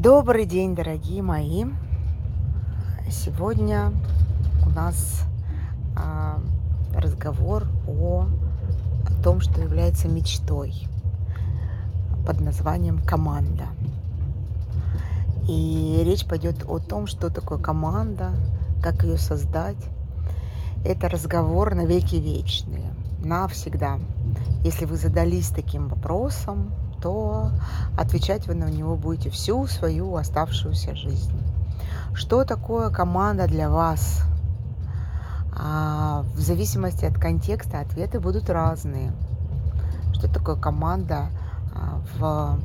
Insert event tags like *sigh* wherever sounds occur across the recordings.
Добрый день, дорогие мои! Сегодня у нас а, разговор о, о том, что является мечтой под названием команда. И речь пойдет о том, что такое команда, как ее создать. Это разговор на веки вечные, навсегда. Если вы задались таким вопросом, то отвечать вы на него будете всю свою оставшуюся жизнь. Что такое команда для вас? А, в зависимости от контекста ответы будут разные. Что такое команда а, в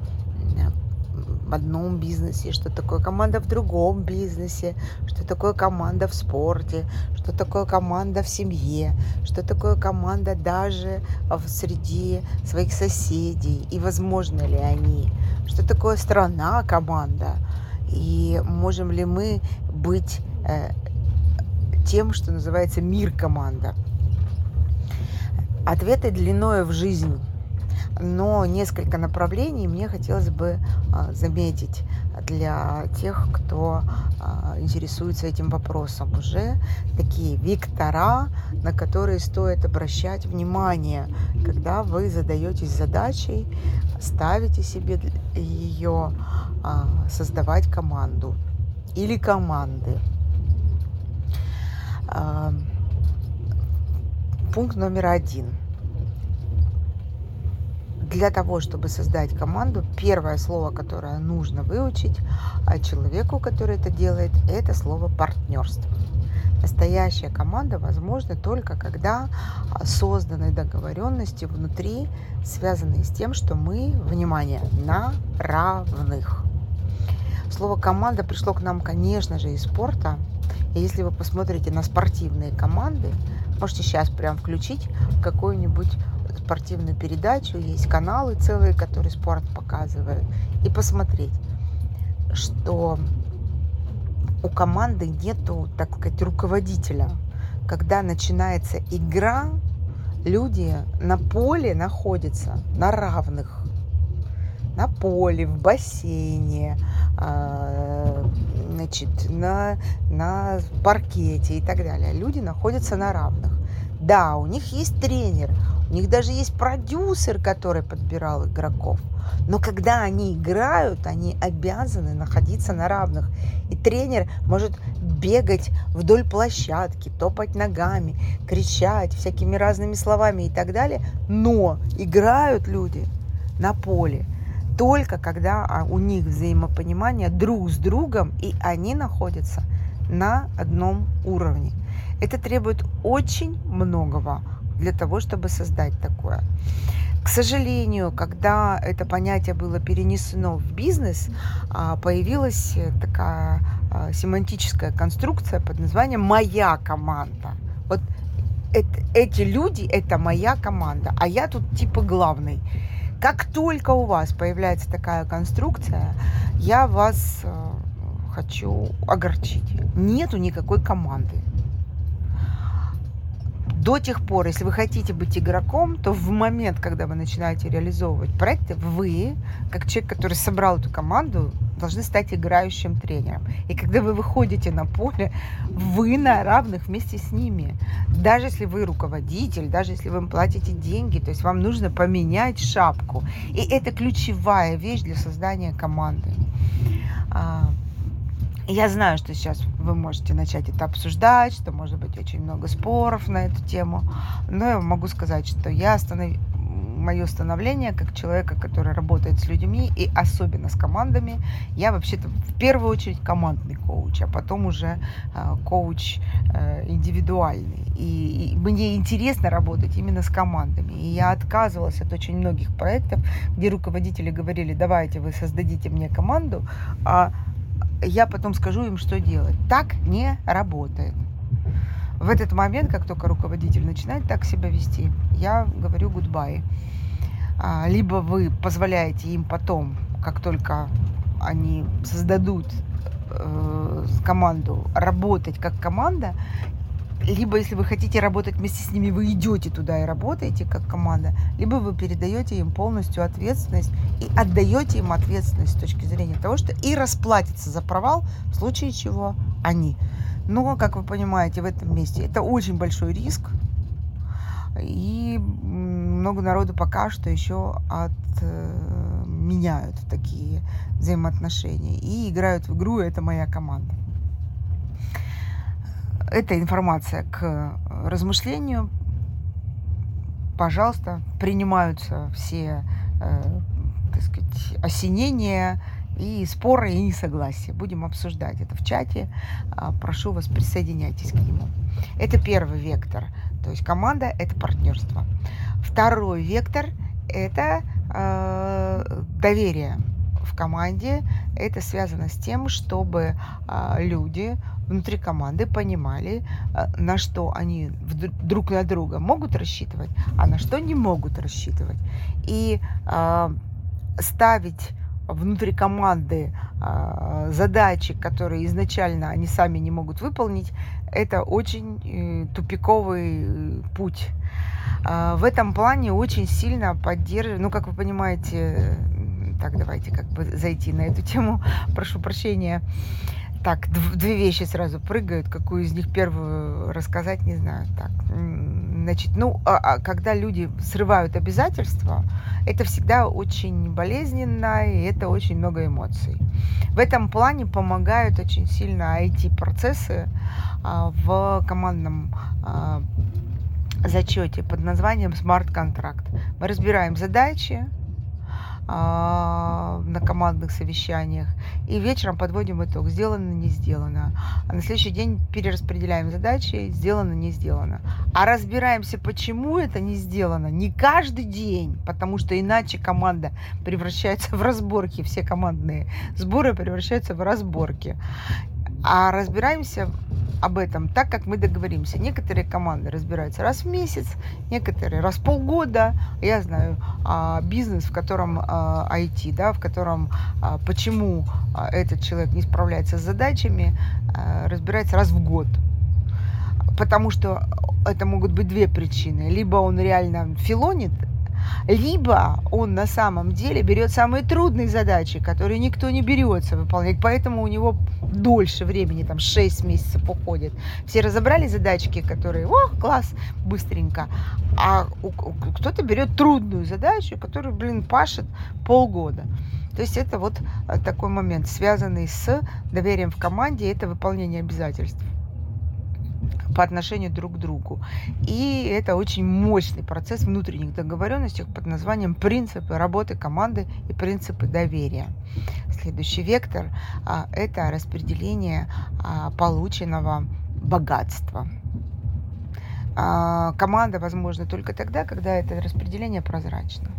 в одном бизнесе, что такое команда в другом бизнесе, что такое команда в спорте, что такое команда в семье, что такое команда даже в среди своих соседей и возможно ли они, что такое страна команда и можем ли мы быть э, тем, что называется мир команда. Ответы длиной в жизнь но несколько направлений мне хотелось бы а, заметить для тех, кто а, интересуется этим вопросом. Уже такие вектора, на которые стоит обращать внимание, когда вы задаетесь задачей, ставите себе ее а, создавать команду или команды. Пункт номер один – для того, чтобы создать команду, первое слово, которое нужно выучить а человеку, который это делает, это слово партнерство. Настоящая команда возможна только когда созданы договоренности внутри, связанные с тем, что мы, внимание, на равных. Слово команда пришло к нам, конечно же, из спорта. И если вы посмотрите на спортивные команды, можете сейчас прям включить какую-нибудь спортивную передачу, есть каналы целые, которые спорт показывают, и посмотреть, что у команды нету, так сказать, руководителя. Когда начинается игра, люди на поле находятся на равных. На поле, в бассейне, а, значит, на, на паркете и так далее. Люди находятся на равных. Да, у них есть тренер, у них даже есть продюсер, который подбирал игроков. Но когда они играют, они обязаны находиться на равных. И тренер может бегать вдоль площадки, топать ногами, кричать всякими разными словами и так далее. Но играют люди на поле только когда а, у них взаимопонимание друг с другом, и они находятся на одном уровне. Это требует очень многого для того, чтобы создать такое. К сожалению, когда это понятие было перенесено в бизнес, а, появилась такая а, семантическая конструкция под названием «моя команда». Вот эти люди – это моя команда, а я тут типа главный. Как только у вас появляется такая конструкция, я вас э, хочу огорчить. Нету никакой команды до тех пор, если вы хотите быть игроком, то в момент, когда вы начинаете реализовывать проекты, вы, как человек, который собрал эту команду, должны стать играющим тренером. И когда вы выходите на поле, вы на равных вместе с ними. Даже если вы руководитель, даже если вы им платите деньги, то есть вам нужно поменять шапку. И это ключевая вещь для создания команды. Я знаю, что сейчас вы можете начать это обсуждать, что может быть очень много споров на эту тему, но я могу сказать, что я останов... мое становление как человека, который работает с людьми и особенно с командами, я вообще-то в первую очередь командный коуч, а потом уже э, коуч э, индивидуальный. И, и мне интересно работать именно с командами. И я отказывалась от очень многих проектов, где руководители говорили, давайте вы создадите мне команду, а я потом скажу им, что делать. Так не работает. В этот момент, как только руководитель начинает так себя вести, я говорю гудбай. Либо вы позволяете им потом, как только они создадут э, команду, работать как команда, либо если вы хотите работать вместе с ними, вы идете туда и работаете как команда, либо вы передаете им полностью ответственность и отдаете им ответственность с точки зрения того, что и расплатиться за провал, в случае чего они. Но, как вы понимаете, в этом месте это очень большой риск, и много народу пока что еще отменяют такие взаимоотношения и играют в игру «это моя команда». Это информация к размышлению. Пожалуйста, принимаются все, э, так сказать, осенения и споры и несогласия. Будем обсуждать это в чате. А, прошу вас, присоединяйтесь к нему. Это первый вектор. То есть команда – это партнерство. Второй вектор – это э, доверие команде. Это связано с тем, чтобы э, люди внутри команды понимали, э, на что они друг на друга могут рассчитывать, а на что не могут рассчитывать. И э, ставить внутри команды задачи, которые изначально они сами не могут выполнить, это очень э, тупиковый э, путь. В этом плане очень сильно поддерживаю, ну, как вы понимаете, так, давайте как бы зайти на эту тему, *laughs* прошу прощения. Так, две вещи сразу прыгают, какую из них первую рассказать, не знаю. Так, значит, ну, а, а когда люди срывают обязательства, это всегда очень болезненно, и это очень много эмоций. В этом плане помогают очень сильно IT-процессы а, в командном а, зачете под названием Contract. Мы разбираем задачи, на командных совещаниях. И вечером подводим итог. Сделано, не сделано. А на следующий день перераспределяем задачи. Сделано, не сделано. А разбираемся, почему это не сделано. Не каждый день, потому что иначе команда превращается в разборки. Все командные сборы превращаются в разборки. А разбираемся об этом так, как мы договоримся. Некоторые команды разбираются раз в месяц, некоторые раз в полгода. Я знаю а, бизнес, в котором а, IT, да, в котором а, почему а, этот человек не справляется с задачами, а, разбирается раз в год. Потому что это могут быть две причины. Либо он реально филонит, либо он на самом деле берет самые трудные задачи, которые никто не берется выполнять, поэтому у него дольше времени, там 6 месяцев уходит. Все разобрали задачки, которые, о, класс, быстренько, а кто-то берет трудную задачу, которую, блин, пашет полгода. То есть это вот э, такой момент, связанный с доверием в команде, это выполнение обязательств по отношению друг к другу. И это очень мощный процесс внутренних договоренностей под названием принципы работы команды и принципы доверия. Следующий вектор а, – это распределение а, полученного богатства. А, команда возможна только тогда, когда это распределение прозрачно.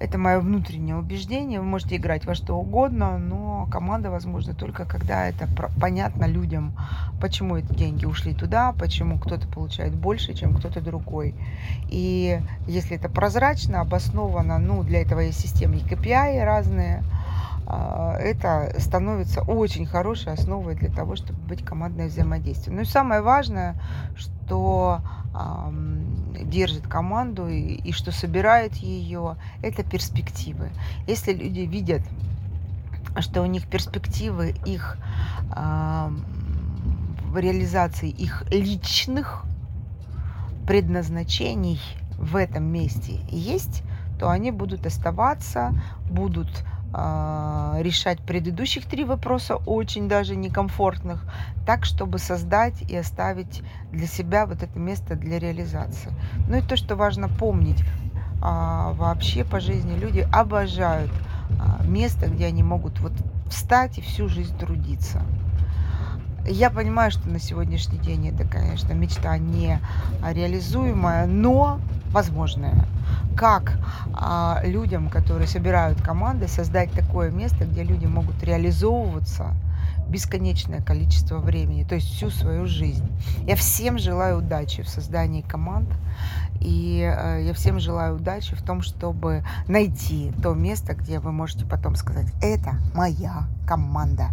Это мое внутреннее убеждение. Вы можете играть во что угодно, но команда возможно только когда это понятно людям, почему эти деньги ушли туда, почему кто-то получает больше, чем кто-то другой. И если это прозрачно, обосновано, ну, для этого есть системы KPI разные, это становится очень хорошей основой для того, чтобы быть командное взаимодействие. Ну и самое важное, что держит команду и, и что собирает ее, это перспективы. Если люди видят, что у них перспективы их э, в реализации их личных предназначений в этом месте есть, то они будут оставаться, будут а, решать предыдущих три вопроса, очень даже некомфортных, так, чтобы создать и оставить для себя вот это место для реализации. Ну и то, что важно помнить, а, вообще по жизни люди обожают а, место, где они могут вот встать и всю жизнь трудиться. Я понимаю, что на сегодняшний день это, конечно, мечта не реализуемая, но возможная. Как а, людям, которые собирают команды, создать такое место, где люди могут реализовываться бесконечное количество времени, то есть всю свою жизнь. Я всем желаю удачи в создании команд, и э, я всем желаю удачи в том, чтобы найти то место, где вы можете потом сказать, это моя команда.